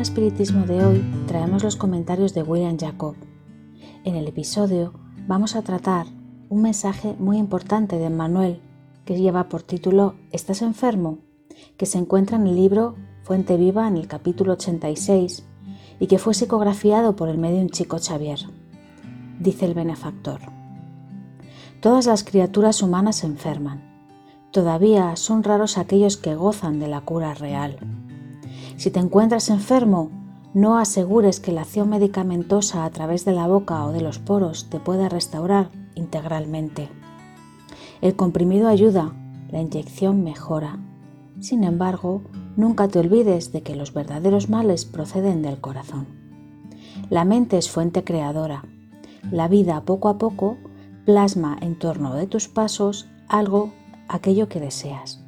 espiritismo de hoy traemos los comentarios de William Jacob. En el episodio vamos a tratar un mensaje muy importante de Manuel que lleva por título ¿Estás enfermo? que se encuentra en el libro Fuente Viva en el capítulo 86 y que fue psicografiado por el medium Chico Xavier. Dice el benefactor. Todas las criaturas humanas se enferman. Todavía son raros aquellos que gozan de la cura real. Si te encuentras enfermo, no asegures que la acción medicamentosa a través de la boca o de los poros te pueda restaurar integralmente. El comprimido ayuda, la inyección mejora. Sin embargo, nunca te olvides de que los verdaderos males proceden del corazón. La mente es fuente creadora. La vida poco a poco plasma en torno de tus pasos algo, aquello que deseas.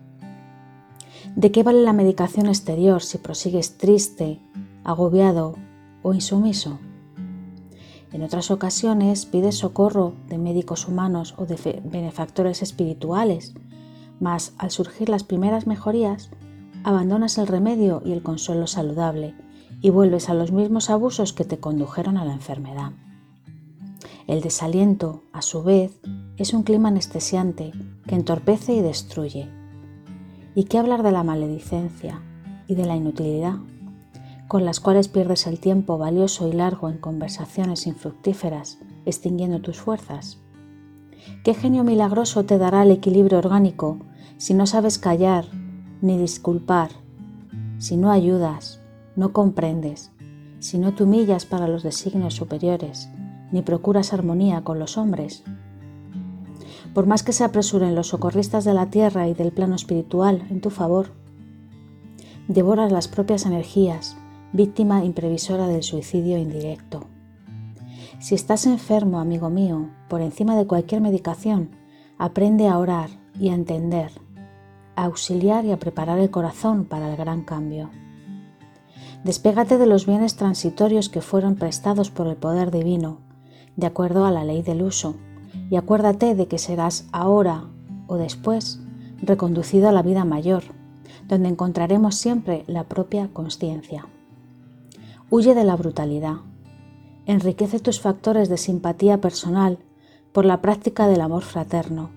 ¿De qué vale la medicación exterior si prosigues triste, agobiado o insumiso? En otras ocasiones pides socorro de médicos humanos o de benefactores espirituales, mas al surgir las primeras mejorías, abandonas el remedio y el consuelo saludable y vuelves a los mismos abusos que te condujeron a la enfermedad. El desaliento, a su vez, es un clima anestesiante que entorpece y destruye ¿Y qué hablar de la maledicencia y de la inutilidad, con las cuales pierdes el tiempo valioso y largo en conversaciones infructíferas, extinguiendo tus fuerzas? ¿Qué genio milagroso te dará el equilibrio orgánico si no sabes callar ni disculpar, si no ayudas, no comprendes, si no te humillas para los designios superiores, ni procuras armonía con los hombres? Por más que se apresuren los socorristas de la tierra y del plano espiritual en tu favor. Devoras las propias energías, víctima imprevisora del suicidio indirecto. Si estás enfermo, amigo mío, por encima de cualquier medicación, aprende a orar y a entender, a auxiliar y a preparar el corazón para el gran cambio. Despégate de los bienes transitorios que fueron prestados por el poder divino, de acuerdo a la ley del uso, y acuérdate de que serás ahora o después reconducido a la vida mayor, donde encontraremos siempre la propia conciencia. Huye de la brutalidad. Enriquece tus factores de simpatía personal por la práctica del amor fraterno.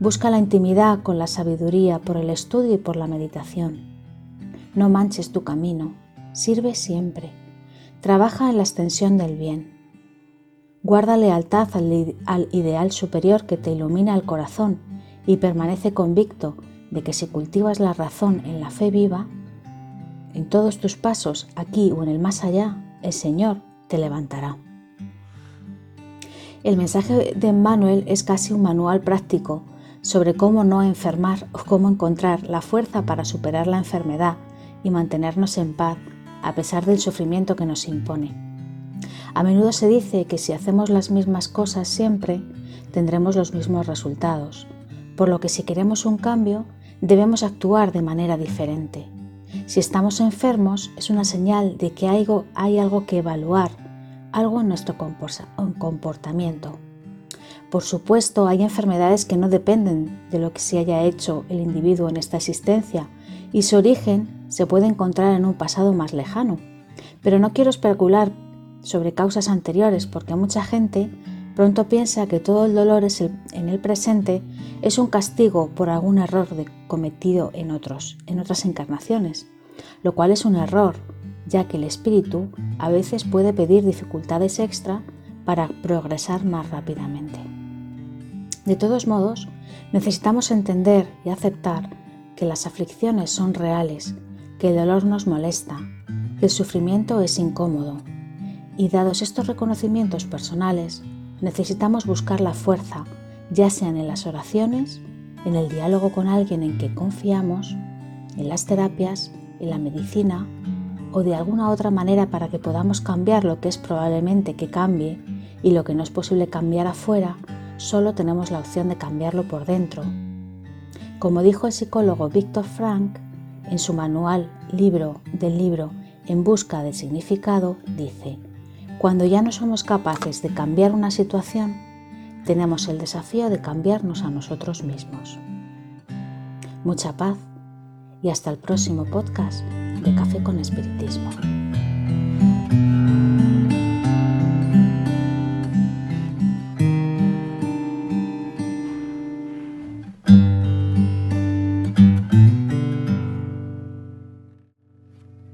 Busca la intimidad con la sabiduría por el estudio y por la meditación. No manches tu camino. Sirve siempre. Trabaja en la extensión del bien. Guarda lealtad al, ideal superior que te ilumina el corazón y permanece convicto de que si cultivas la razón en la fe viva, en todos tus pasos, aquí o en el más allá, el Señor te levantará. El mensaje de Emmanuel es casi un manual práctico sobre cómo no enfermar o cómo encontrar la fuerza para superar la enfermedad y mantenernos en paz a pesar del sufrimiento que nos impone. A menudo se dice que si hacemos las mismas cosas siempre, tendremos los mismos resultados, por lo que si queremos un cambio, debemos actuar de manera diferente. Si estamos enfermos, es una señal de que hay algo, que evaluar, algo en nuestro comportamiento. Por supuesto, hay enfermedades que no dependen de lo que se haya hecho el individuo en esta existencia y su origen se puede encontrar en un pasado más lejano. Pero no quiero especular sobre causas anteriores porque mucha gente pronto piensa que todo el dolor es en el presente es un castigo por algún error cometido en otros, en otras encarnaciones, lo cual es un error, ya que el espíritu a veces puede pedir dificultades extra para progresar más rápidamente. De todos modos, necesitamos entender y aceptar que las aflicciones son reales, que el dolor nos molesta, que el sufrimiento es incómodo, y dados estos reconocimientos personales, necesitamos buscar la fuerza, ya sean en las oraciones, en el diálogo con alguien en que confiamos, en las terapias, en la medicina o de alguna otra manera para que podamos cambiar lo que es probablemente que cambie y lo que no es posible cambiar afuera, solo tenemos la opción de cambiarlo por dentro. Como dijo el psicólogo Víctor Frank en su manual libro del libro En busca del significado, dice, cuando ya no somos capaces de cambiar una situación, tenemos el desafío de cambiarnos a nosotros mismos. Mucha paz y hasta el próximo podcast de Café con Espiritismo.